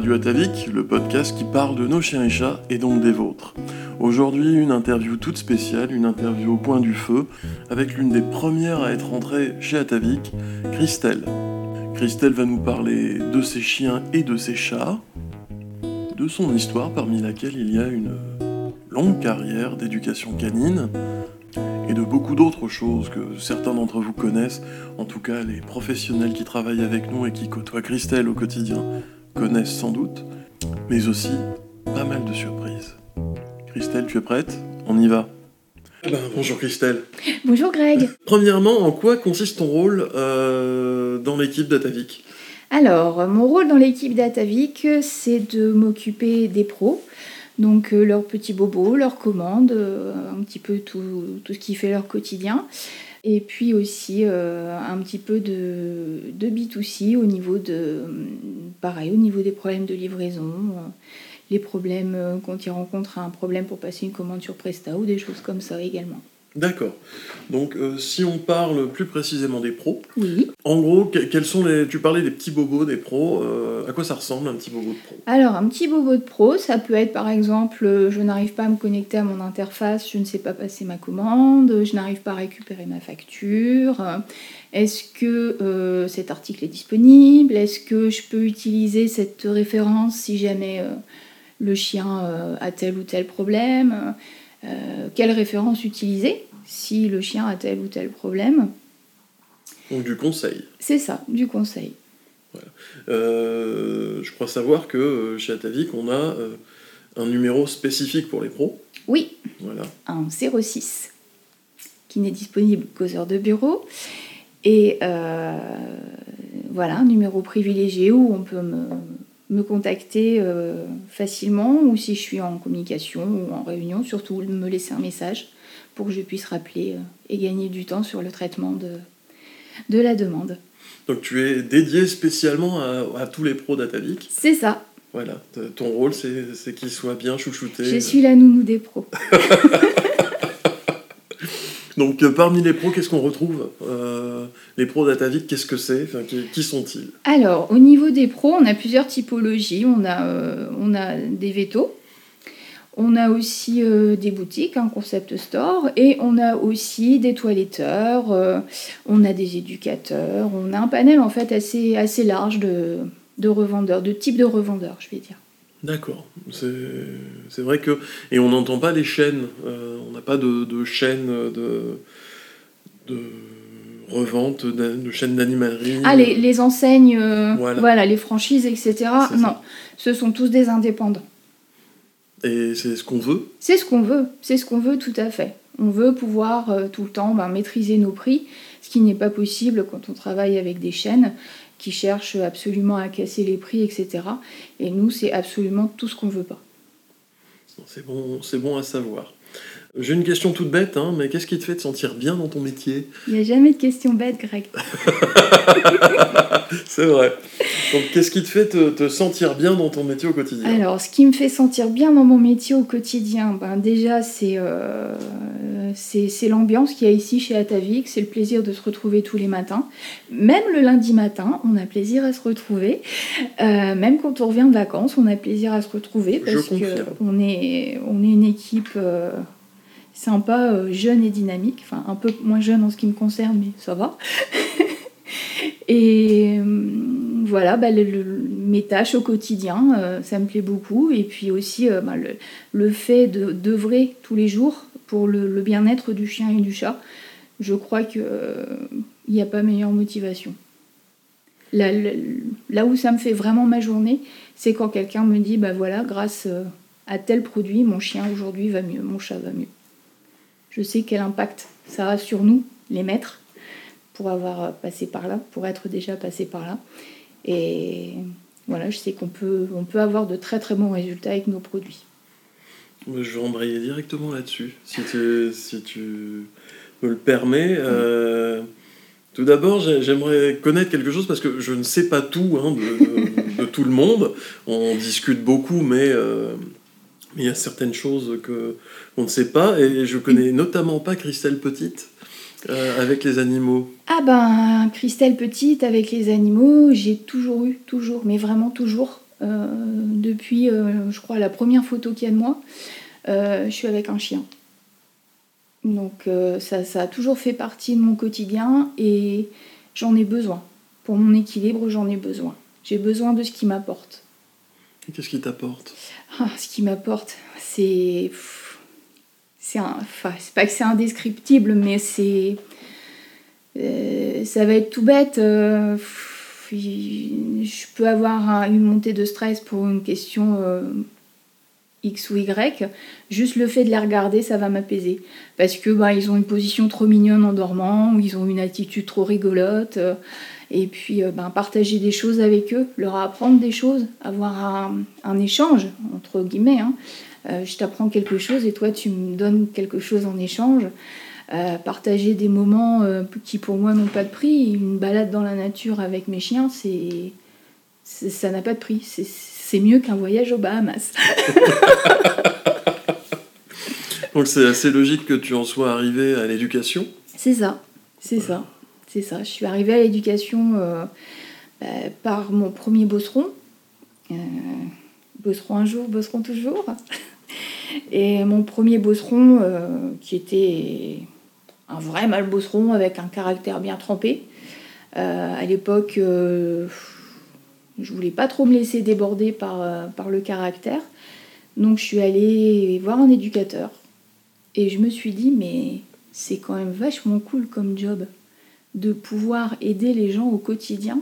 Radio Atavik, le podcast qui parle de nos chiens et chats et donc des vôtres. Aujourd'hui, une interview toute spéciale, une interview au point du feu, avec l'une des premières à être entrée chez Atavik, Christelle. Christelle va nous parler de ses chiens et de ses chats, de son histoire parmi laquelle il y a une longue carrière d'éducation canine, et de beaucoup d'autres choses que certains d'entre vous connaissent, en tout cas les professionnels qui travaillent avec nous et qui côtoient Christelle au quotidien connaissent sans doute, mais aussi pas mal de surprises. Christelle, tu es prête? On y va eh ben, bonjour Christelle. Bonjour Greg. Premièrement, en quoi consiste ton rôle euh, dans l'équipe d'Atavik Alors, mon rôle dans l'équipe d'Atavik, c'est de m'occuper des pros, donc euh, leurs petits bobos, leurs commandes, euh, un petit peu tout, ce qui fait leur quotidien. Et puis aussi euh, un petit peu de, de B2C au niveau au niveau des problèmes de livraison, les problèmes quand ils rencontrent un problème pour passer une commande sur Presta ou des choses comme ça également. D'accord. Donc, euh, si on parle plus précisément des pros, oui. en gros, quels sont les. Tu parlais des petits bobos des pros. Euh, à quoi ça ressemble un petit bobo de pro? Alors, un petit bobo de pro, ça peut être par exemple, euh, je n'arrive pas à me connecter à mon interface, je ne sais pas passer ma commande, je n'arrive pas à récupérer ma facture. Est-ce que cet article est disponible? Est-ce que je peux utiliser cette référence si jamais le chien a tel ou tel problème? Euh, quelle référence utiliser si le chien a tel ou tel problème? Donc du conseil. C'est ça, du conseil. Euh, je crois savoir que euh, chez Atavik, on a un numéro spécifique pour les pros. Oui, voilà. un 06 qui n'est disponible qu'aux heures de bureau. Et voilà, un numéro privilégié où on peut me, me contacter euh, facilement ou si je suis en communication ou en réunion, surtout me laisser un message pour que je puisse rappeler euh, et gagner du temps sur le traitement de, de la demande. Donc tu es dédié spécialement à, tous les pros d'Atavik C'est ça. Voilà, ton rôle c'est qu'ils soient bien chouchoutés. Je suis la nounou des pros. Donc euh, parmi les pros, qu'est-ce qu'on retrouve euh, Les pros d'Atavik, qu'est-ce que c'est Qui, sont-ils? Alors, au niveau des pros, on a plusieurs typologies. On a, euh, a des vétos, on a aussi des boutiques, un concept store, et on a aussi des toiletteurs, on a des éducateurs, on a un panel en fait assez, assez large de, de revendeurs, de types de revendeurs, je vais dire. D'accord. C'est vrai que. Et on n'entend pas les chaînes. Euh, on n'a pas de, de chaînes de, de revente, de, chaînes d'animalerie. Ah, les, les enseignes, euh, voilà. les franchises, etc. Non, ce sont tous des indépendants. Et c'est ce qu'on veut? C'est ce qu'on veut. C'est ce qu'on veut tout à fait. On veut pouvoir euh, tout le temps ben, maîtriser nos prix, ce qui n'est pas possible quand on travaille avec des chaînes qui cherchent absolument à casser les prix, etc. Et nous, c'est absolument tout ce qu'on ne veut pas. C'est bon, bon à savoir. J'ai une question toute bête, hein, mais qu'est-ce qui te fait te sentir bien dans ton métier Il n'y a jamais de question bête, Greg. c'est vrai. Donc, qu'est-ce qui te fait te, sentir bien dans ton métier au quotidien Alors, ce qui me fait sentir bien dans mon métier au quotidien, ben, déjà, c'est euh, c'est l'ambiance qu'il y a ici chez Atavik, c'est le plaisir de se retrouver tous les matins. Même le lundi matin, on a plaisir à se retrouver. Euh, même quand on revient de vacances, on a plaisir à se retrouver parce qu'on est, on est une équipe. Euh, sympa, euh, jeune et dynamique. Enfin, un peu moins jeune en ce qui me concerne, mais ça va. et euh, voilà, bah, mes tâches au quotidien, euh, ça me plaît beaucoup. Et puis aussi, bah, le, fait d'œuvrer tous les jours pour le, bien-être du chien et du chat, je crois qu'il n'y a pas meilleure motivation. Là, où ça me fait vraiment ma journée, c'est quand quelqu'un me dit, bah voilà, grâce à tel produit, mon chien aujourd'hui va mieux, mon chat va mieux je sais quel impact ça a sur nous, les maîtres, pour avoir passé par là, pour être déjà passé par là. Et voilà, je sais qu'on peut, on peut avoir de très très bons résultats avec nos produits. Je vais embrayer directement là-dessus, si tu, si tu me le permets. Euh, tout d'abord, j'aimerais connaître quelque chose parce que je ne sais pas tout hein, de, tout le monde. On discute beaucoup, mais euh, il y a certaines choses que on ne sait pas, et je connais notamment pas Christelle Petite euh, avec les animaux. Ah ben, Christelle Petite avec les animaux, j'ai toujours eu, toujours, mais vraiment toujours, depuis, je crois, la première photo qu'il y a de moi, je suis avec un chien. Donc ça, ça, a toujours fait partie de mon quotidien et j'en ai besoin. Pour mon équilibre, j'en ai besoin. J'ai besoin de ce qui m'apporte. Qu'est-ce qui t'apporte ah, Ce qui m'apporte, c'est. C'est pas que c'est indescriptible, mais c'est. Euh, ça va être tout bête. Euh, je peux avoir une montée de stress pour une question euh, X ou Y. Juste le fait de les regarder, ça va m'apaiser. Parce que bah, ils ont une position trop mignonne en dormant, ou ils ont une attitude trop rigolote et puis euh, ben, partager des choses avec eux, leur apprendre des choses, avoir un, échange, entre guillemets. Hein. Euh, je t'apprends quelque chose et toi tu me donnes quelque chose en échange. Euh, partager des moments qui pour moi n'ont pas de prix. Une balade dans la nature avec mes chiens, c'est, ça n'a pas de prix. C'est, mieux qu'un voyage aux Bahamas. Donc c'est assez logique que tu en sois arrivé à l'éducation. C'est ça, c'est ça. C'est ça. Je suis arrivée à l'éducation euh, bah, par mon premier bosseron. Euh, bosseron un jour, bosseron toujours. Et mon premier bosseron, euh, qui était un vrai mâle bosseron avec un caractère bien trempé. à l'époque, je voulais pas trop me laisser déborder par, par le caractère. Donc je suis allée voir un éducateur. Et je me suis dit, mais c'est quand même vachement cool comme job de pouvoir aider les gens au quotidien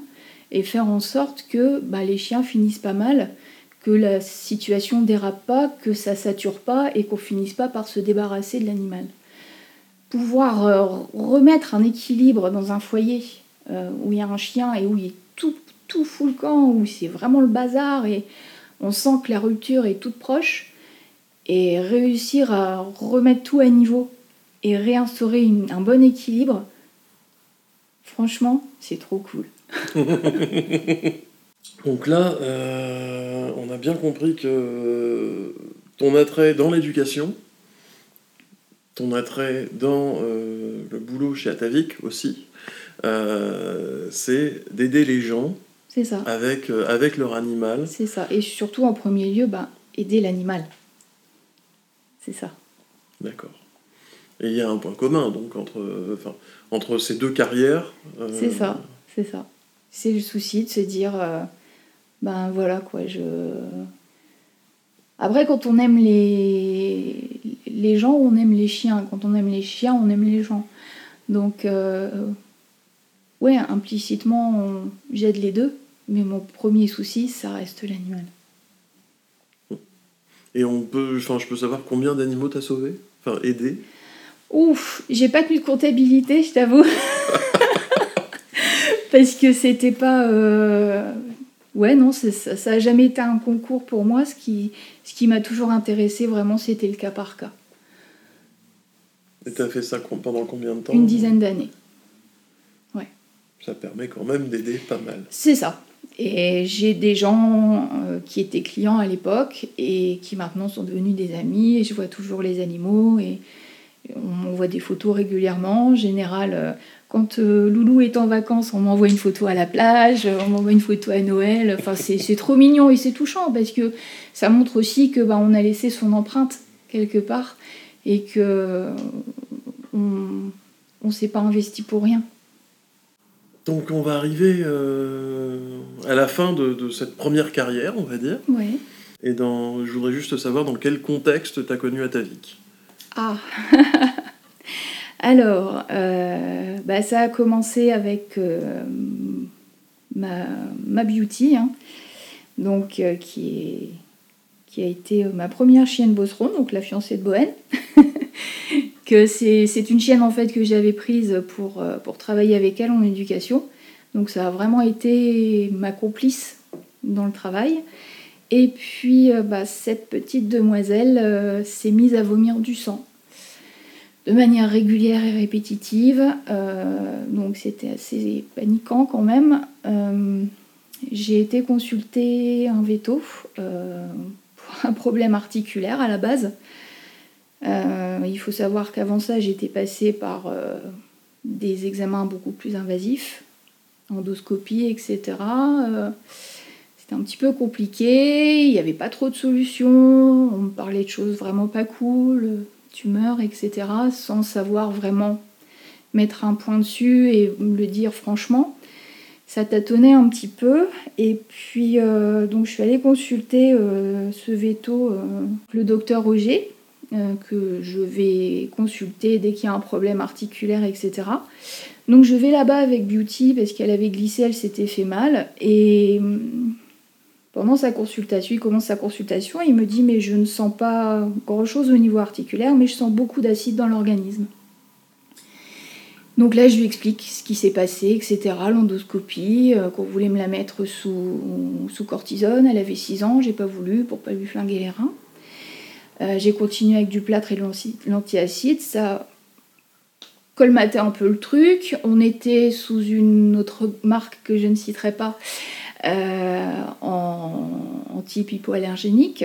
et faire en sorte que bah, les chiens finissent pas mal, que la situation dérape pas, que ça sature pas et qu'on finisse pas par se débarrasser de l'animal. Pouvoir euh, remettre un équilibre dans un foyer euh, où il y a un chien et où il est tout, tout camp, où c'est vraiment le bazar et on sent que la rupture est toute proche, et réussir à remettre tout à niveau et réinstaurer un bon équilibre, Franchement, c'est trop cool. Donc là, euh, on a bien compris que ton attrait dans l'éducation, ton attrait dans euh, le boulot chez Atavik aussi, euh, c'est d'aider les gens c'est ça. Avec, avec leur animal. C'est ça. Et surtout, en premier lieu, bah, aider l'animal. C'est ça. D'accord. Et il y a un point commun donc entre, enfin, entre ces deux carrières. Euh, c'est ça, c'est ça. C'est le souci de se dire, euh, ben voilà quoi, je. Après, quand on aime les, les gens, on aime les chiens. Quand on aime les chiens, on aime les gens. Donc, euh, ouais, implicitement, j'aide les deux. Mais mon premier souci, ça reste l'animal. Et on peut, enfin, je peux savoir combien d'animaux t'as sauvé Enfin, aidé? Ouf, j'ai pas tenu de comptabilité, je t'avoue. Parce que c'était pas. Euh, ouais, non, ça, ça a jamais été un concours pour moi. Ce qui, ce qui m'a toujours intéressé, vraiment, c'était le cas par cas. Et t'as fait ça pendant combien de temps Une dizaine d'années. Ouais. Ça permet quand même d'aider pas mal. C'est ça. Et j'ai des gens euh, qui étaient clients à l'époque et qui maintenant sont devenus des amis et je vois toujours les animaux et on m'envoie des photos régulièrement. En général, euh, quand euh, Loulou est en vacances, on m'envoie une photo à la plage, euh, on m'envoie une photo à Noël. Enfin, c'est trop mignon et c'est touchant parce que ça montre aussi que bah, on a laissé son empreinte quelque part et que on, ne s'est pas investi pour rien. Donc on va arriver à la fin de, cette première carrière, on va dire. Oui. Et dans, je voudrais juste savoir dans quel contexte tu as connu Atavik. Ah Alors, euh, bah, ça a commencé avec euh, ma, beauty, hein. donc, euh, qui, a été ma première chienne bosseron, donc la fiancée de Bohème. que c'est une chienne en fait que j'avais prise pour travailler avec elle en éducation. Donc ça a vraiment été ma complice dans le travail. Et puis bah, cette petite demoiselle s'est mise à vomir du sang de manière régulière et répétitive. Euh, donc c'était assez paniquant quand même. Euh, j'ai été consulter un veto euh, pour un problème articulaire à la base. il faut savoir qu'avant ça, j'étais passée par des examens beaucoup plus invasifs, endoscopie, etc. C'était un petit peu compliqué, il n'y avait pas trop de solutions, on me parlait de choses vraiment pas cool, tumeurs, etc., sans savoir vraiment mettre un point dessus et le dire franchement. Ça tâtonnait un petit peu. Et puis, euh, donc, je suis allée consulter euh, ce veto, euh, le docteur Roger, que je vais consulter dès qu'il y a un problème articulaire, etc. Donc, je vais là-bas avec Beauty parce qu'elle avait glissé, elle s'était fait mal. Et pendant sa consultation, il commence sa consultation, il me dit Mais je ne sens pas grand-chose au niveau articulaire, mais je sens beaucoup d'acide dans l'organisme. Donc là, je lui explique ce qui s'est passé, etc. L'endoscopie, euh, qu'on voulait me la mettre sous, sous cortisone. Elle avait 6 ans, j'ai pas voulu pour pas lui flinguer les reins. Euh, j'ai continué avec du plâtre et de l'antiacide. Ça colmatait un peu le truc. On était sous une autre marque que je ne citerai pas en, en type hypoallergénique.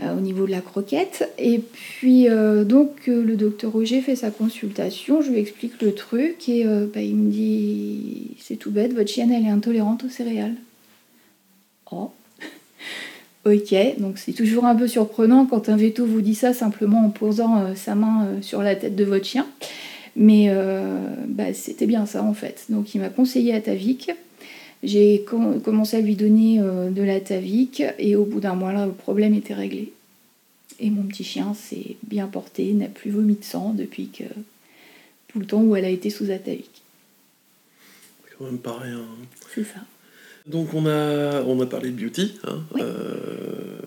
Euh, au niveau de la croquette. Et puis, euh, donc, euh, le docteur Roger fait sa consultation, je lui explique le truc et bah, il me dit C'est tout bête, votre chienne, elle est intolérante aux céréales. Oh Ok, donc c'est toujours un peu surprenant quand un veto vous dit ça simplement en posant sa main sur la tête de votre chien. Mais bah, c'était bien ça en fait. Donc il m'a conseillé Atavik. J'ai commencé à lui donner euh, de la Tavic et au bout d'un mois, là, le problème était réglé. Et mon petit chien s'est bien porté, n'a plus vomi de sang depuis que tout le temps où elle a été sous Atavic. C'est quand même pas rien. Hein. C'est ça. Donc on a, on a parlé de beauty. Hein. Euh,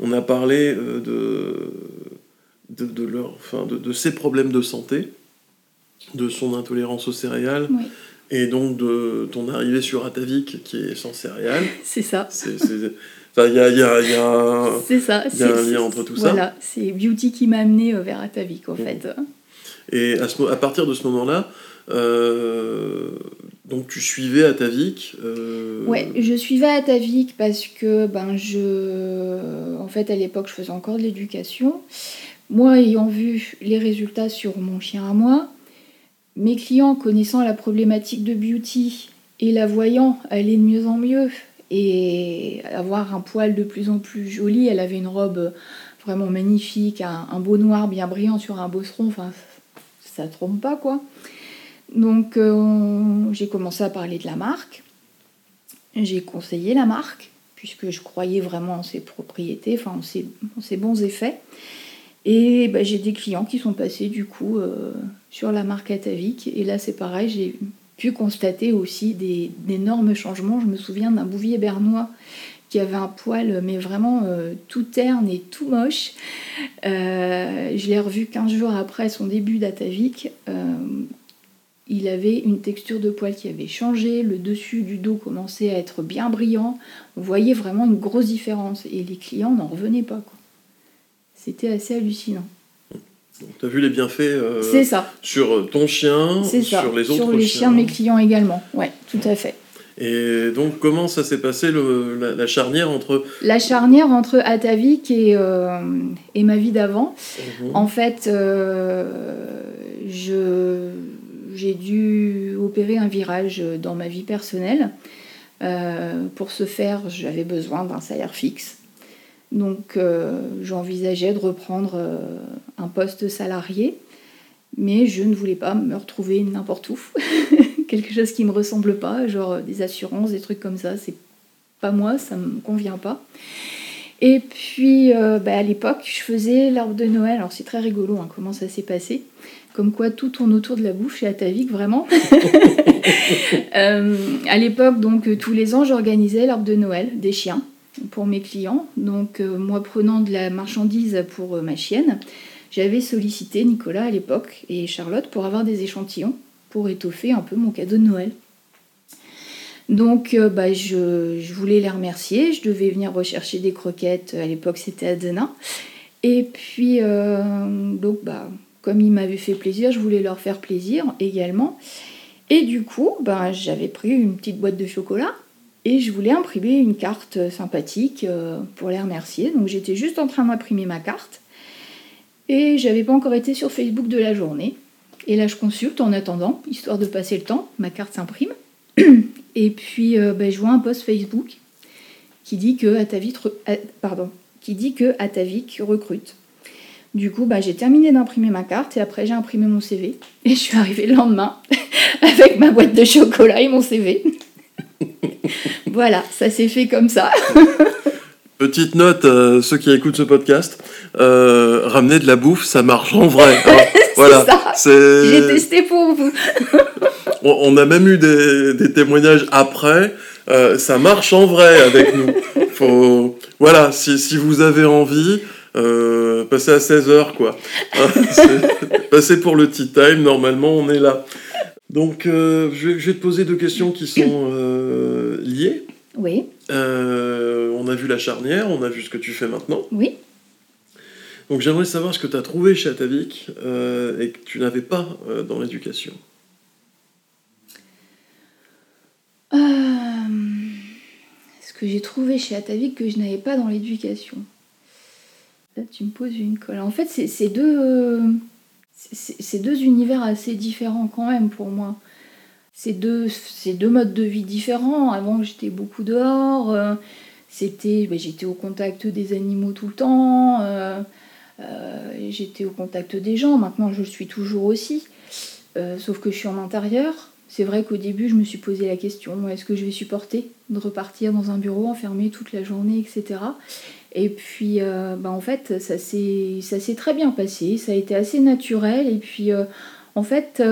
on a parlé euh, de, de, de, leur, enfin, de, de, ses problèmes de santé, de son intolérance aux céréales. Oui et donc de ton arrivée sur Atavik qui est sans céréales. C'est ça. Il y a, y a, y a, ça. Y a un lien entre tout ça. Voilà, c'est Beauty qui m'a amené euh, vers Atavik en mmh. fait. Et à, ce, à partir de ce moment-là, euh, donc tu suivais Atavik euh... Ouais, je suivais Atavik parce que ben je, en fait à l'époque je faisais encore de l'éducation. Moi ayant vu les résultats sur mon chien à moi, mes clients connaissant la problématique de beauty et la voyant aller de mieux en mieux et avoir un poil de plus en plus joli, elle avait une robe vraiment magnifique, un, beau noir bien brillant sur un bosseron, enfin ça trompe pas quoi. Donc euh, j'ai commencé à parler de la marque, j'ai conseillé la marque puisque je croyais vraiment en ses propriétés, enfin en ses, bons effets. Et bah, j'ai des clients qui sont passés du coup euh, sur la marque Atavik. Et là, c'est pareil, j'ai pu constater aussi d'énormes changements. Je me souviens d'un bouvier bernois qui avait un poil, mais vraiment euh, tout terne et tout moche. Euh, je l'ai revu 15 jours après son début d'Atavik. Il avait une texture de poil qui avait changé, le dessus du dos commençait à être bien brillant. On voyait vraiment une grosse différence et les clients n'en revenaient pas. C'était assez hallucinant. Tu as vu les bienfaits euh, ça. sur euh, ton chien, sur les autres Sur les chiens de mes clients également, ouais, tout à fait. Et donc, comment ça s'est passé le, la, charnière entre... La charnière entre Atavik et, euh, et ma vie d'avant. Mhm. En fait, je, j'ai dû opérer un virage dans ma vie personnelle. pour ce faire, j'avais besoin d'un salaire fixe. Donc euh, j'envisageais de reprendre euh, un poste salarié, mais je ne voulais pas me retrouver n'importe où. Quelque chose qui ne me ressemble pas, genre des assurances, des trucs comme ça, c'est pas moi, ça me convient pas. Et puis euh, bah, à l'époque, je faisais l'arbre de Noël, alors c'est très rigolo hein, comment ça s'est passé. Comme quoi tout tourne autour de la bouffe chez Atavik, vraiment. à l'époque, donc tous les ans, j'organisais l'arbre de Noël des chiens pour mes clients. Donc euh, moi prenant de la marchandise pour euh, ma chienne, j'avais sollicité Nicolas à l'époque et Charlotte pour avoir des échantillons pour étoffer un peu mon cadeau de Noël. Donc euh, bah, je, voulais les remercier, je devais venir rechercher des croquettes, à l'époque c'était à Denain. Et puis donc bah, comme ils m'avaient fait plaisir, je voulais leur faire plaisir également. Et du coup, bah, j'avais pris une petite boîte de chocolat et je voulais imprimer une carte sympathique euh, pour les remercier. Donc j'étais juste en train d'imprimer ma carte. Et j'avais pas encore été sur Facebook de la journée. Et là je consulte en attendant, histoire de passer le temps. Ma carte s'imprime. Et puis euh, ben, je vois un post Facebook qui dit que Atavik, pardon, qui dit que Atavik recrute. Du coup, bah, j'ai terminé d'imprimer ma carte et après j'ai imprimé mon CV. Et je suis arrivée le lendemain avec ma boîte de chocolat et mon CV. voilà, ça s'est fait comme ça. Petite note, euh, ceux qui écoutent ce podcast, euh, ramener de la bouffe, ça marche en vrai. Hein. voilà. J'ai testé pour vous. on, a même eu des, témoignages après. Euh, ça marche en vrai avec nous. Faut, voilà, si, si vous avez envie, passez à 16h, quoi. Hein, passez pour le tea time, normalement, on est là. Donc, je, vais te poser deux questions qui sont liées. Oui. Euh, on a vu la charnière, on a vu ce que tu fais maintenant. Oui. Donc j'aimerais savoir ce que tu as trouvé chez Atavik euh, et que tu n'avais pas euh, dans l'éducation. ce que j'ai trouvé chez Atavik que je n'avais pas dans l'éducation. Là, tu me poses une colle. En fait, c'est deux, c'est deux univers assez différents quand même pour moi c'est deux, modes de vie différents. Avant, j'étais beaucoup dehors. Euh, c'était, ben, j'étais au contact des animaux tout le temps. Euh, euh, j'étais au contact des gens. Maintenant, je le suis toujours aussi. sauf que je suis en intérieur. C'est vrai qu'au début, je me suis posé la question est-ce que je vais supporter de repartir dans un bureau enfermé toute la journée, etc. Et puis, ben, en fait, ça s'est, très bien passé. Ça a été assez naturel. Et puis, en fait,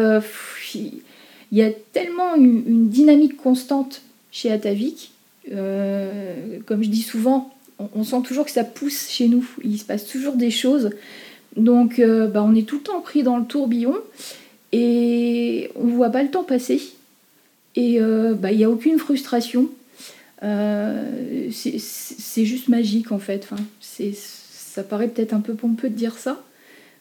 il y a tellement une, dynamique constante chez Atavik. Euh, comme je dis souvent, on, sent toujours que ça pousse chez nous. Il se passe toujours des choses. Donc euh, bah, on est tout le temps pris dans le tourbillon et on ne voit pas le temps passer. Et euh, bah, il n'y a aucune frustration. C'est juste magique en fait. Enfin, ça paraît peut-être un peu pompeux de dire ça,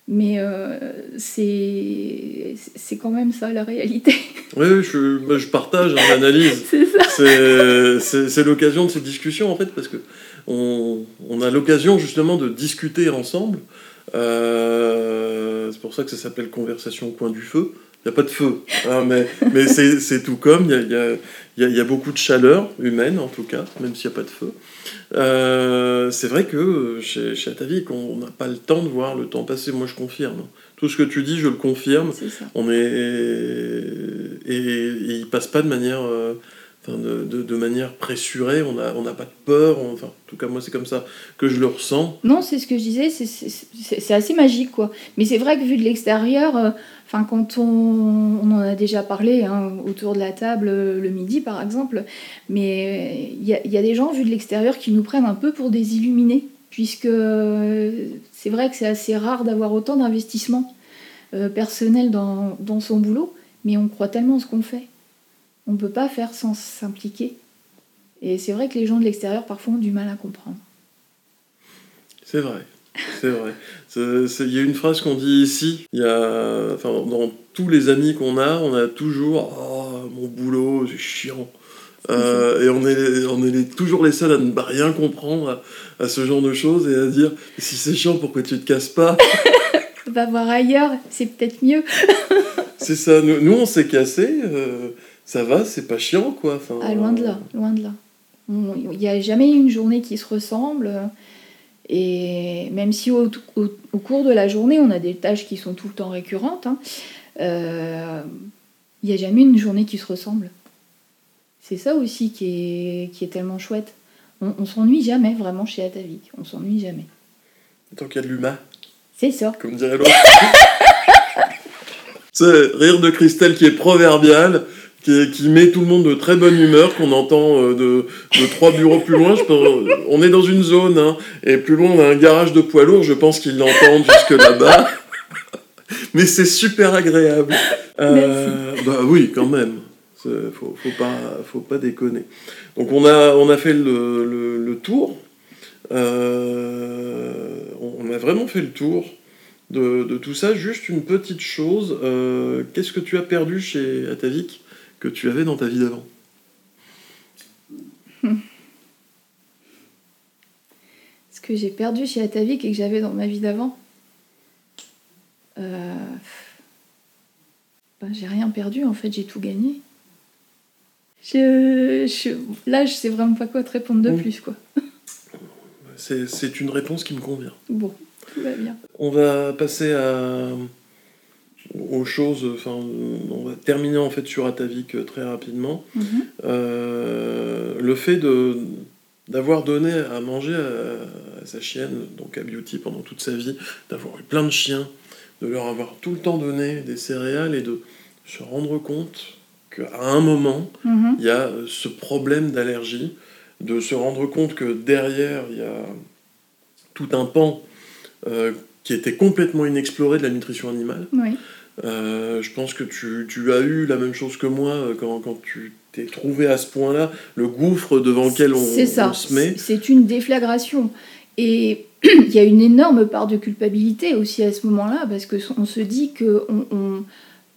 mais euh, c'est quand même ça la réalité. Oui, je, bah, je partage l'analyse. c'est C'est l'occasion de ces discussions en fait, parce que on, on a l'occasion justement de discuter ensemble. Euh, c'est pour ça que ça s'appelle conversation au coin du feu. N'y a pas de feu, hein, mais, mais c'est tout comme. Il y a, y, y a, beaucoup de chaleur humaine en tout cas, même s'il n'y a pas de feu. Euh, c'est vrai que chez, chez Atavik, on n'a pas le temps de voir le temps passer. Moi, je confirme. Tout ce que tu dis, je le confirme. On est et, et, il passe pas de manière, euh, de, manière pressurée. On n'a on pas de peur. enfin, en tout cas, moi, c'est comme ça que je le ressens. Non, c'est ce que je disais. C'est assez magique, quoi. Mais c'est vrai que vu de l'extérieur. Euh, quand on, on, en a déjà parlé hein, autour de la table euh, le midi, par exemple, mais il y, y, a des gens vus de l'extérieur qui nous prennent un peu pour des illuminés, puisque euh, c'est vrai que c'est assez rare d'avoir autant d'investissement euh, personnel dans, dans, son boulot, mais on croit tellement ce qu'on fait. On ne peut pas faire sans s'impliquer. Et c'est vrai que les gens de l'extérieur parfois ont du mal à comprendre. C'est vrai. C'est vrai. Il y a une phrase qu'on dit ici, il y a, enfin, dans tous les amis qu'on a, on a toujours oh, mon boulot, c'est chiant. Euh, et on est, on est toujours les seuls à ne rien comprendre à, ce genre de choses et à dire si c'est chiant, pourquoi tu te casses pas? Va voir ailleurs, c'est peut-être mieux. c'est ça, nous, on s'est cassé, euh, ça va, c'est pas chiant quoi. Enfin, ah, loin de là, loin de là. Il n'y a jamais une journée qui se ressemble. Et même si au, cours de la journée, on a des tâches qui sont tout le temps récurrentes, hein, euh, il n'y a jamais une journée qui se ressemble. C'est ça aussi qui est, qui est tellement chouette. On, on s'ennuie jamais vraiment chez Atavik. On s'ennuie jamais. Tant qu'il y a de l'humain. C'est ça. Comme dirait l'autre. C'est rire de Christelle qui est proverbial qui, met tout le monde de très bonne humeur, qu'on entend euh, de, de, trois bureaux plus loin. Je on est dans une zone, hein, et plus loin on a un garage de poids lourds, je pense qu'ils l'entendent jusque là-bas. Mais c'est super agréable. Euh, bah oui, quand même. Faut, faut, pas, faut pas déconner. Donc on a, on a fait le, le, tour. Euh, on a vraiment fait le tour de, de, tout ça. Juste une petite chose. Qu'est-ce que tu as perdu chez Atavik? Que tu avais dans ta vie d'avant Ce que j'ai perdu chez Atavik et que j'avais dans ma vie d'avant euh... ben, J'ai rien perdu, en fait, j'ai tout gagné. je, je, là, je sais vraiment pas quoi te répondre de plus, quoi. C'est une réponse qui me convient. Bon, tout va bien. On va passer à, aux choses, enfin, on va terminer en fait sur Atavik très rapidement. Mhm. Euh, le fait de d'avoir donné à manger à, à, sa chienne, donc à Beauty pendant toute sa vie, d'avoir eu plein de chiens, de leur avoir tout le temps donné des céréales et de se rendre compte qu'à un moment, Mhm. il y a ce problème d'allergie, de se rendre compte que derrière, il y a tout un pan euh, qui était complètement inexploré de la nutrition animale. Oui. Euh, je pense que tu, tu as eu la même chose que moi euh, quand, quand tu t'es trouvé à ce point-là, le gouffre devant lequel on, ça. on se met. C'est c'est une déflagration. Et il y a une énorme part de culpabilité aussi à ce moment-là, parce que on se dit que on, on-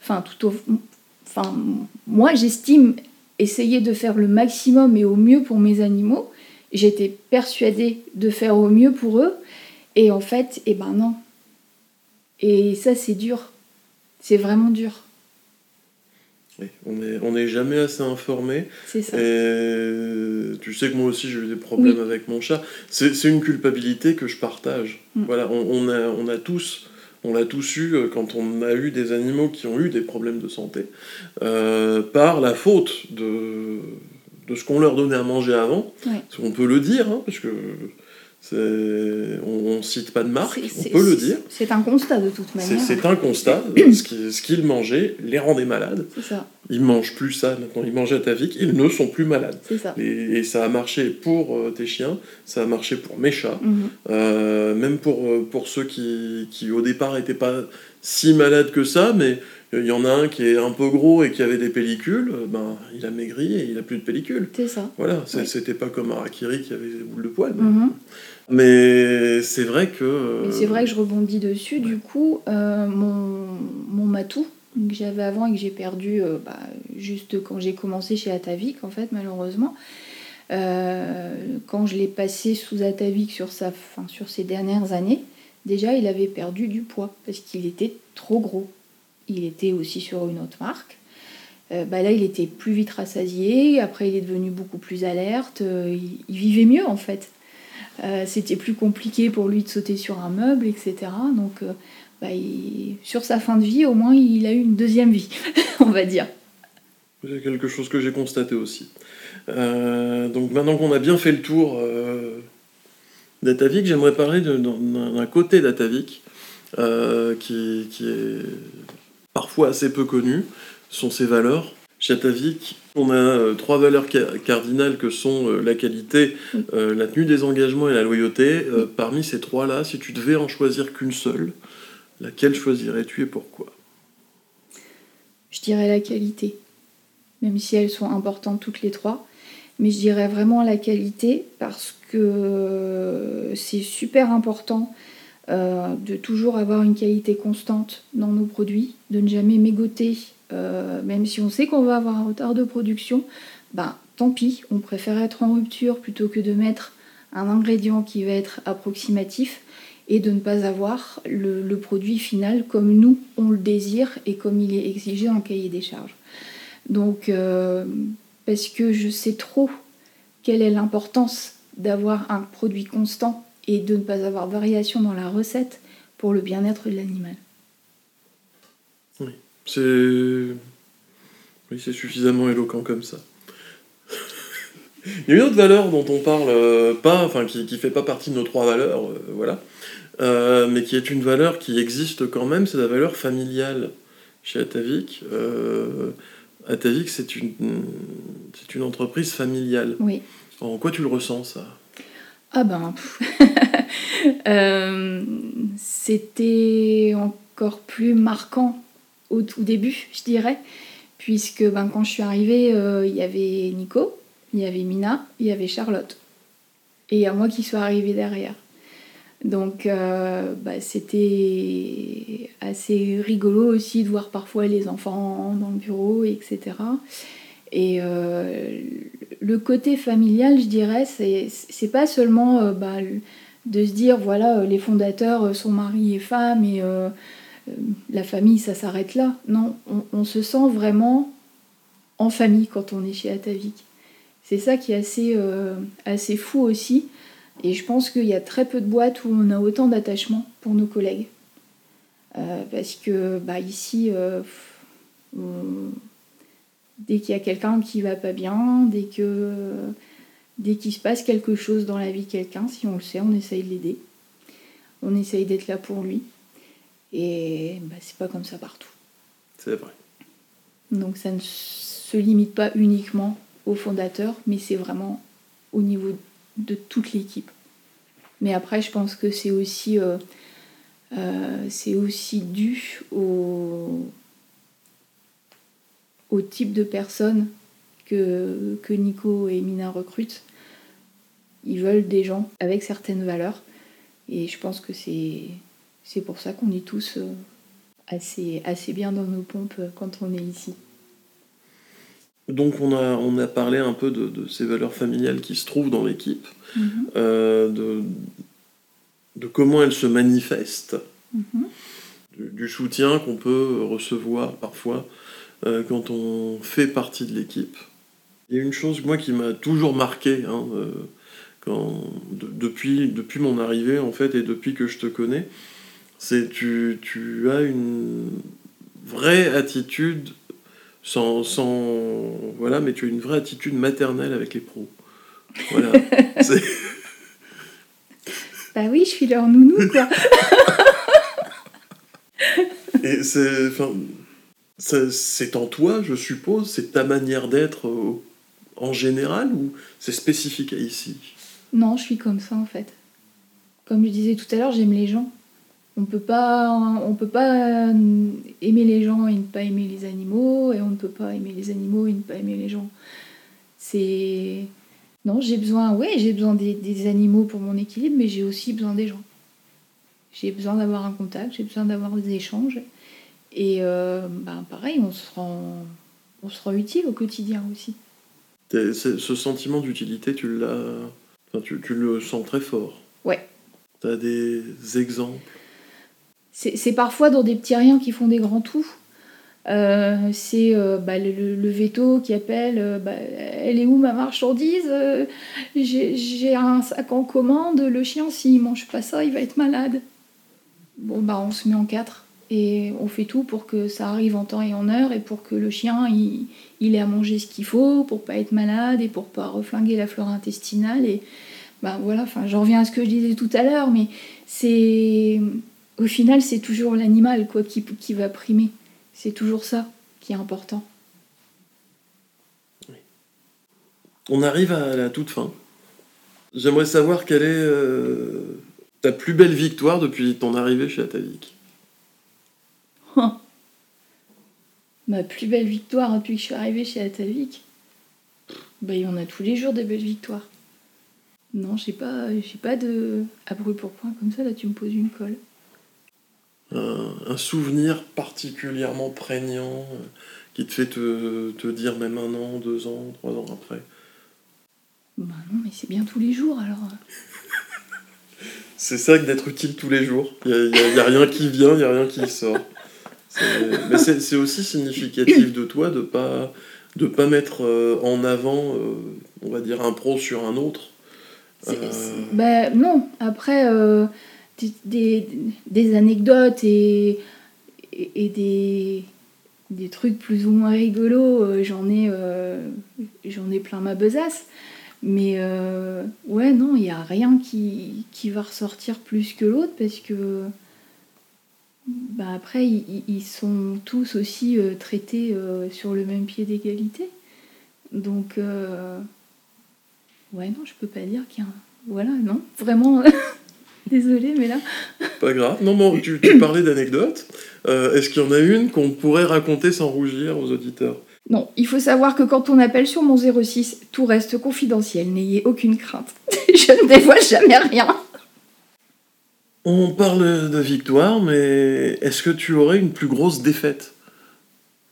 enfin tout au, enfin moi j'estime essayer de faire le maximum et au mieux pour mes animaux. J'étais persuadée de faire au mieux pour eux, et en fait, eh ben non. Et ça c'est dur. C'est vraiment dur. Oui, on n'est on jamais assez informé. C'est ça. Et tu sais que moi aussi j'ai eu des problèmes Oui. avec mon chat. C'est c'est une culpabilité que je partage. Mm. Voilà, on, on a, on a tous, on l'a tous eu euh, quand on a eu des animaux qui ont eu des problèmes de santé euh, par la faute de, de ce qu'on leur donnait à manger avant. Ouais. On peut le dire, hein, parce que on, on cite pas de marque, C'est- on peut le dire. C'est un constat de toute manière. c'est un constat. ce qui- ce qu'ils mangeaient les rendait malades. Ça. Ils mangent plus ça maintenant. Ils mangent Atavik, ils ne sont plus malades. Ça. Et, et ça a marché pour euh, tes chiens, ça a marché pour mes chats, Mhm. euh, même pour, euh, pour ceux qui, qui au départ n'étaient pas si malades que ça, mais il y en a un qui est un peu gros et qui avait des pellicules, euh, ben, il a maigri et il a plus de pellicules. C'est ça. Voilà, Oui. c'était pas comme Arakiri qui avait des boules de poils. mais-. Mais c'est vrai que... euh, c'est vrai que je rebondis dessus. Du coup, euh, mon, mon matou que j'avais avant et que j'ai perdu euh, bah, juste quand j'ai commencé chez Atavik, en fait, malheureusement. Euh, quand je l'ai passé sous Atavik sur, sa, fin, sur ces dernières années, déjà il avait perdu du poids parce qu'il était trop gros. Il était aussi sur une autre marque. Euh, bah là, il était plus vite rassasié. Après, il est devenu beaucoup plus alerte. il, il vivait mieux en fait. Euh, C'était plus compliqué pour lui de sauter sur un meuble, etc. Donc, euh, bah, sur sa fin de vie, au moins, il a eu une deuxième vie, on va dire. C'est quelque chose que j'ai constaté aussi. Euh, donc maintenant qu'on a bien fait le tour d'Atavik, j'aimerais parler d'un côté d'Atavik qui, qui est parfois assez peu connu, sont ses valeurs. Chez Atavik, on a euh, trois valeurs ca- cardinales que sont euh, la qualité, euh, la tenue des engagements et la loyauté. Parmi ces trois-là, si tu devais en choisir qu'une seule, laquelle choisirais-tu et pourquoi? Je dirais la qualité, même si elles sont importantes toutes les trois. Mais je dirais vraiment la qualité parce que c'est super important de toujours avoir une qualité constante dans nos produits, de ne jamais mégoter, euh, même si on sait qu'on va avoir un retard de production, ben tant pis, on préfère être en rupture plutôt que de mettre un ingrédient qui va être approximatif et de ne pas avoir le, produit final comme nous on le désire et comme il est exigé dans le cahier des charges. Donc, euh, parce que je sais trop quelle est l'importance d'avoir un produit constant et de ne pas avoir variation dans la recette pour le bien-être de l'animal. C'est. Oui, c'est suffisamment éloquent comme ça. Il y a une autre valeur dont on parle euh, pas, enfin qui, qui fait pas partie de nos trois valeurs, euh, voilà, Euh, mais qui est une valeur qui existe quand même, c'est la valeur familiale chez Atavik. Atavik, c'est une, c'est une entreprise familiale. Oui. En quoi tu le ressens ça? Ah ben, c'était encore plus marquant au tout début, je dirais, puisque ben, quand je suis arrivée, euh, il y avait Nico, il y avait Mina, il y avait Charlotte, et il y a moi qui suis arrivée derrière. Donc euh, bah, c'était assez rigolo aussi de voir parfois les enfants dans le bureau, etc. Et euh, le côté familial, je dirais, c'est pas seulement euh, bah, de se dire voilà, les fondateurs sont mari et femme et la famille ça s'arrête là. Non, on, se sent vraiment en famille quand on est chez Atavik. C'est ça qui est assez, euh, assez fou aussi. Et je pense qu'il y a très peu de boîtes où on a autant d'attachement pour nos collègues. Euh, parce que bah, ici, dès qu'il y a quelqu'un qui va pas bien, dès dès qu'il se passe quelque chose dans la vie de quelqu'un, si on le sait, on essaye de l'aider. On essaye d'être là pour lui. Et bah, c'est pas comme ça partout. C'est vrai. Donc ça ne se limite pas uniquement au fondateur, mais c'est vraiment au niveau de toute l'équipe. Mais après, je pense que c'est aussi, euh, euh, c'est aussi dû au, au type de personnes que, que Nico et Mina recrutent. Ils veulent des gens avec certaines valeurs. Et je pense que c'est, c'est pour ça qu'on est tous euh, assez, assez bien dans nos pompes euh, quand on est ici. Donc on a, on a parlé un peu de, ces valeurs familiales qui se trouvent dans l'équipe, mhm. euh, de, de, comment elles se manifestent, mhm. du, soutien qu'on peut recevoir parfois quand on fait partie de l'équipe. Il y a une chose, moi, qui m'a toujours marqué, hein, quand, depuis, depuis mon arrivée, en fait, et depuis que je te connais, c'est tu, tu as une vraie attitude sans, sans, voilà mais tu as une vraie attitude maternelle avec les pros. Voilà. Bah oui je suis leur nounou quoi. Et c'est enfin c'est en toi je suppose c'est ta manière d'être euh, en général ou c'est spécifique à ici? Non je suis comme ça en fait. Comme je disais tout à l'heure j'aime les gens on peut pas on peut pas aimer les gens et ne pas aimer les animaux et on ne peut pas aimer les animaux et ne pas aimer les gens. C'est non j'ai besoin ouais j'ai besoin des, animaux pour mon équilibre mais j'ai aussi besoin des gens. J'ai besoin d'avoir un contact j'ai besoin d'avoir des échanges. Et euh, bah, pareil on se rend on se rend utile au quotidien aussi. Ce sentiment d'utilité tu l'as tu, tu le sens très fort. Ouais. Tu as des exemples c'est parfois dans des petits riens qui font des grands tout. Euh, c'est euh, bah, le, veto qui appelle euh, bah, Elle est où ma marchandise J'ai un sac en commande, le chien, s'il mange pas ça, il va être malade. Bon, bah, on se met en quatre et on fait tout pour que ça arrive en temps et en heure et pour que le chien il, ait à manger ce qu'il faut pour pas être malade et pour pas reflinguer la flore intestinale. Et voilà, j'en reviens à ce que je disais tout à l'heure, mais c'est au final, c'est toujours l'animal quoi qui, qui va primer. C'est toujours ça qui est important. On arrive à la toute fin. J'aimerais savoir quelle est euh, ta plus belle victoire depuis ton arrivée chez Atavik. Ma plus belle victoire depuis que je suis arrivée chez Atavik bah, Il y en a tous les jours des belles victoires. Non, j'ai pas, pas de. À brûle pour point comme ça, là tu me poses une colle un, souvenir particulièrement prégnant euh, qui te fait te, dire même un an, deux ans, trois ans après Bah non, mais c'est bien tous les jours alors. c'est ça que d'être utile tous les jours. Il n'y a, rien qui vient, il n'y a rien qui sort. Mais c'est aussi significatif de toi de pas de pas mettre euh, en avant, euh, on va dire, un pro sur un autre. Ben non, après, des, anecdotes et, et, des, des, trucs plus ou moins rigolos, euh, j'en ai, euh, ai plein ma besace. Mais euh, ouais, non, il n'y a rien qui, qui, va ressortir plus que l'autre parce que bah après, ils, sont tous aussi traités sur le même pied d'égalité. Donc, ouais, non, je peux pas dire qu'il y a. Voilà, non, vraiment. Désolée, mais là. Pas grave. Non, bon, tu, parlais d'anecdotes. Euh, est-ce qu'il y en a une qu'on pourrait raconter sans rougir aux auditeurs? Non, il faut savoir que quand on appelle sur mon 06, tout reste confidentiel. N'ayez aucune crainte. Je ne dévoile jamais rien. On parle de victoire, mais est-ce que tu aurais une plus grosse défaite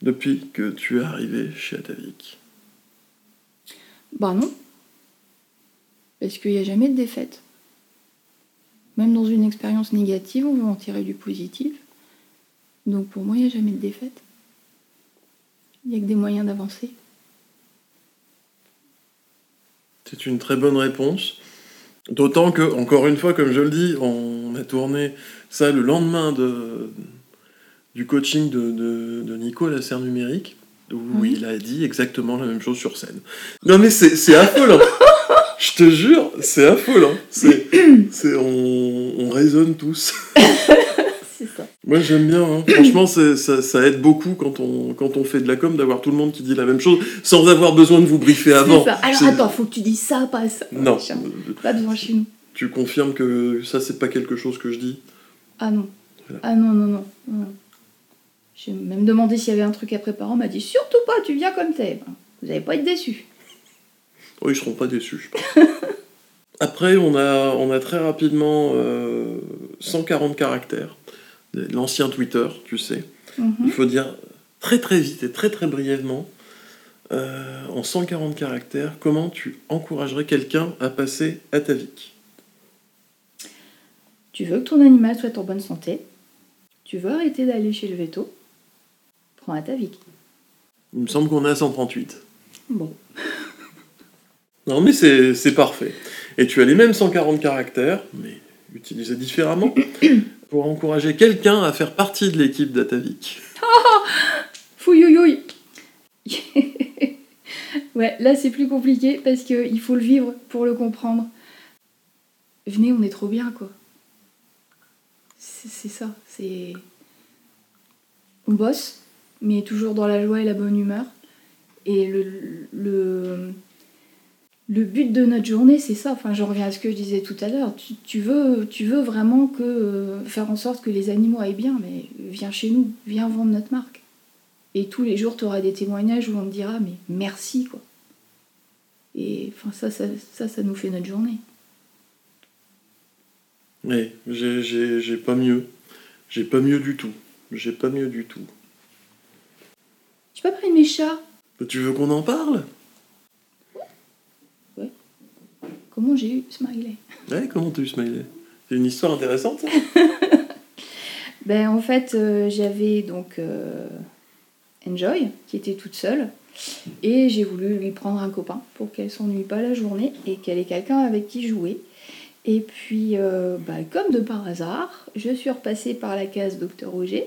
depuis que tu es arrivé chez Atavik? Bah non. Parce qu'il n'y a jamais de défaite. Même dans une expérience négative, on veut en tirer du positif. Donc pour moi, il n'y a jamais de défaite. Il n'y a que des moyens d'avancer. C'est une très bonne réponse. D'autant que, encore une fois, comme je le dis, on a tourné ça le lendemain du coaching de, de, Nico à la serre numérique, où il a dit exactement la même chose sur scène. Non mais c'est affolant je te jure, c'est affolant C'est, c'est, on, on raisonne tous. C'est ça. Moi j'aime bien, hein. franchement c'est- ça, ça aide beaucoup quand on, quand on fait de la com d'avoir tout le monde qui dit la même chose sans avoir besoin de vous briefer avant. C'est ça. Alors C'est- attends, faut que tu dises ça, pas ça. Non. Pas besoin chez nous. tu confirmes que ça c'est pas quelque chose que je dis? Ah non. Voilà. Ah non, non, non. non. J'ai même demandé s'il y avait un truc à préparer. On m'a dit surtout pas, tu viens comme t'es. Vous n'allez pas être déçus. Oh, ils seront pas déçus, je pense. Après, on a, on a très rapidement euh, 140 caractères. L'ancien Twitter, tu sais. Mhm. Il faut dire très très vite et très très brièvement, euh, en 140 caractères, comment tu encouragerais quelqu'un à passer à ta vie? Tu veux que ton animal soit en bonne santé? Tu veux arrêter d'aller chez le veto? Prends à ta vie. Il me semble qu'on est à 138. Bon. Non, mais c'est parfait. Et tu as les mêmes 140 caractères, mais utilisés différemment, pour encourager quelqu'un à faire partie de l'équipe d'Atavik. Fouillouillouille Ouais, là c'est plus compliqué parce qu'il faut le vivre pour le comprendre. Venez, on est trop bien quoi. C'est c'est ça, c'est. On bosse, mais toujours dans la joie et la bonne humeur. Et le, le, le but de notre journée, c'est ça. Enfin, j'en reviens à ce que je disais tout à l'heure. Tu, tu veux, tu veux vraiment que, euh, faire en sorte que les animaux aillent bien, mais viens chez nous, viens vendre notre marque. Et tous les jours, tu auras des témoignages où on te dira, mais merci, quoi. Et enfin, ça, ça, ça, ça nous fait notre journée. Oui, j'ai- j'ai j'ai pas mieux. J'ai pas mieux du tout. J'ai pas mieux du tout. Tu pas pris mes chats? Tu veux qu'on en parle? Comment j'ai eu Smiley Ouais, comment t'as eu Smiley? C'est une histoire intéressante, Ben, en fait, euh, j'avais donc euh, Enjoy, qui était toute seule, et j'ai voulu lui prendre un copain pour qu'elle s'ennuie pas la journée et qu'elle ait quelqu'un avec qui jouer. Et puis, euh, bah, comme de par hasard, je suis repassée par la case Docteur Roger.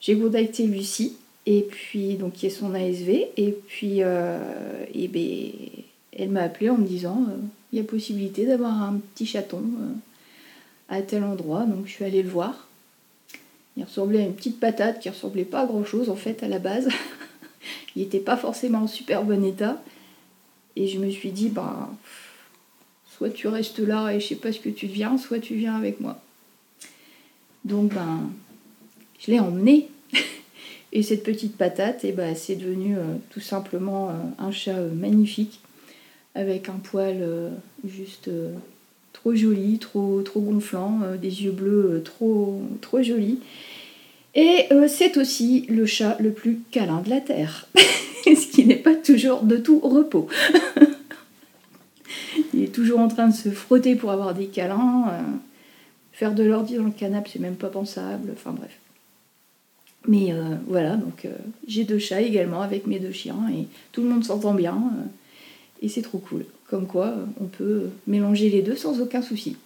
J'ai contacté Lucie, et puis, donc, qui est son ASV, et puis, et ben, elle m'a appelée en me disant euh, il y a possibilité d'avoir un petit chaton euh, à tel endroit, donc je suis allée le voir. Il ressemblait à une petite patate qui ressemblait pas à grand chose en fait à la base. Il n'était pas forcément en super bon état. Et je me suis dit, ben, soit tu restes là et je sais pas ce que tu deviens, soit tu viens avec moi. Donc ben, je l'ai emmené. Et cette petite patate, et ben, c'est devenu euh, tout simplement un chat magnifique, avec un poil euh, juste euh, trop joli, trop, trop gonflant, euh, des yeux bleus trop, trop jolis. Et c'est aussi le chat le plus câlin de la Terre, ce qui n'est pas toujours de tout repos. Il est toujours en train de se frotter pour avoir des câlins. faire de l'ordi dans le canapé, c'est même pas pensable. Enfin bref. Mais voilà, donc j'ai deux chats également avec mes deux chiens et tout le monde s'entend bien. Et c'est trop cool. Comme quoi, on peut mélanger les deux sans aucun souci.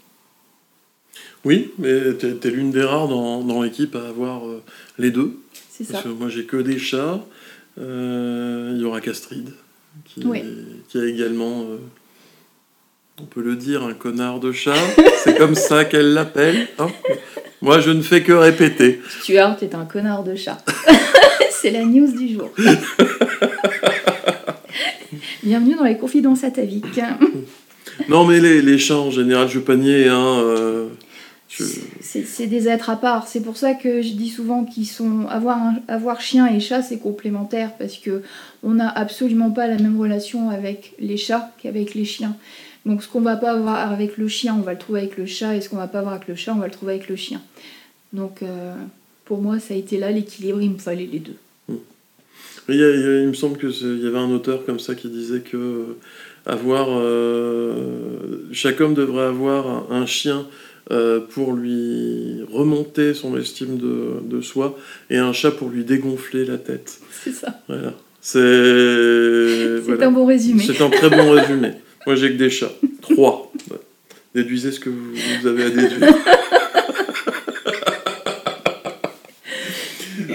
Oui, mais t'es t'es l'une des rares dans, dans l'équipe à avoir euh, les deux. C'est ça. Parce que moi, j'ai que des chats. Euh, Il y aura Castride, qui a également, euh, on peut le dire, un connard de chat. C'est comme ça qu'elle l'appelle. hein. moi, je ne fais que répéter. Stuart est un connard de chat. c'est la news du jour. Bienvenue dans les confidences ataviques. Non, mais les, les chats, en général, je veux pas nier, hein, euh, je- C'est c'est des êtres à part. C'est pour ça que je dis souvent qu'ils sont avoir un- avoir chien et chat c'est complémentaire parce que on n'a absolument pas la même relation avec les chats qu'avec les chiens. Donc ce qu'on va pas avoir avec le chien, on va le trouver avec le chat et ce qu'on va pas avoir avec le chat, on va le trouver avec le chien. Donc euh, pour moi ça a été là l'équilibre, il me fallait les deux. Il, y a- il y a- il me semble que c'est- il y avait un auteur comme ça qui disait que euh, avoir euh, chaque homme devrait avoir un, un chien euh, pour lui remonter son estime de, de soi et un chat pour lui dégonfler la tête. C'est ça. Voilà. C'est C'est voilà. un bon résumé. C'est un très bon résumé. Moi, j'ai que des chats. Trois. Déduisez ce que vous, vous avez à déduire.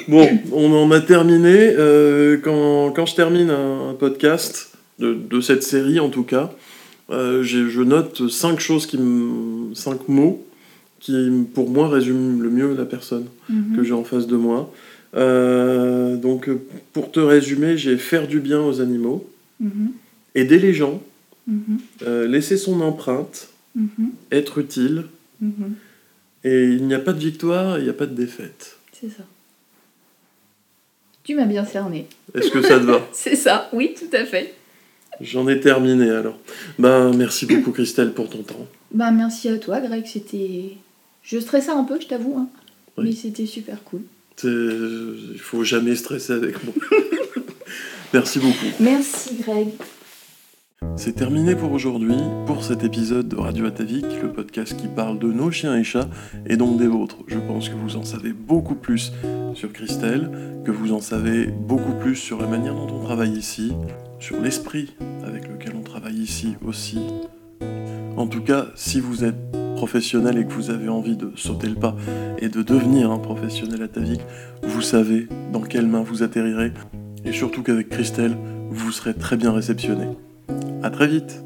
Bon, on en a terminé. Euh, quand, quand je termine un, un podcast, de, de cette série en tout cas, euh, je note cinq choses, qui cinq mots qui, pour moi, résument le mieux la personne Mhm. que j'ai en face de moi. Euh, donc, pour te résumer, j'ai faire du bien aux animaux, Mhm. aider les gens, Mhm. laisser son empreinte, être utile, et il n'y a pas de victoire, il n'y a pas de défaite. C'est ça. Tu m'as bien cerné. Est-ce que ça te va C'est ça, oui, tout à fait. J'en ai terminé alors. Ben, merci beaucoup Christelle pour ton temps. Bah merci à toi, Greg. C'était. Je stressais un peu, je t'avoue, hein. Oui. mais c'était super cool. Il faut jamais stresser avec moi. merci beaucoup. Merci, Greg. C'est terminé pour aujourd'hui, pour cet épisode de Radio Atavik, le podcast qui parle de nos chiens et chats, et donc des vôtres. Je pense que vous en savez beaucoup plus sur Christelle, que vous en savez beaucoup plus sur la manière dont on travaille ici, sur l'esprit avec lequel on travaille ici aussi. En tout cas, si vous êtes professionnel et que vous avez envie de sauter le pas et de devenir un professionnel Atavik, vous savez dans quelles mains vous atterrirez, et surtout qu'avec Christelle, vous serez très bien réceptionné. À très vite.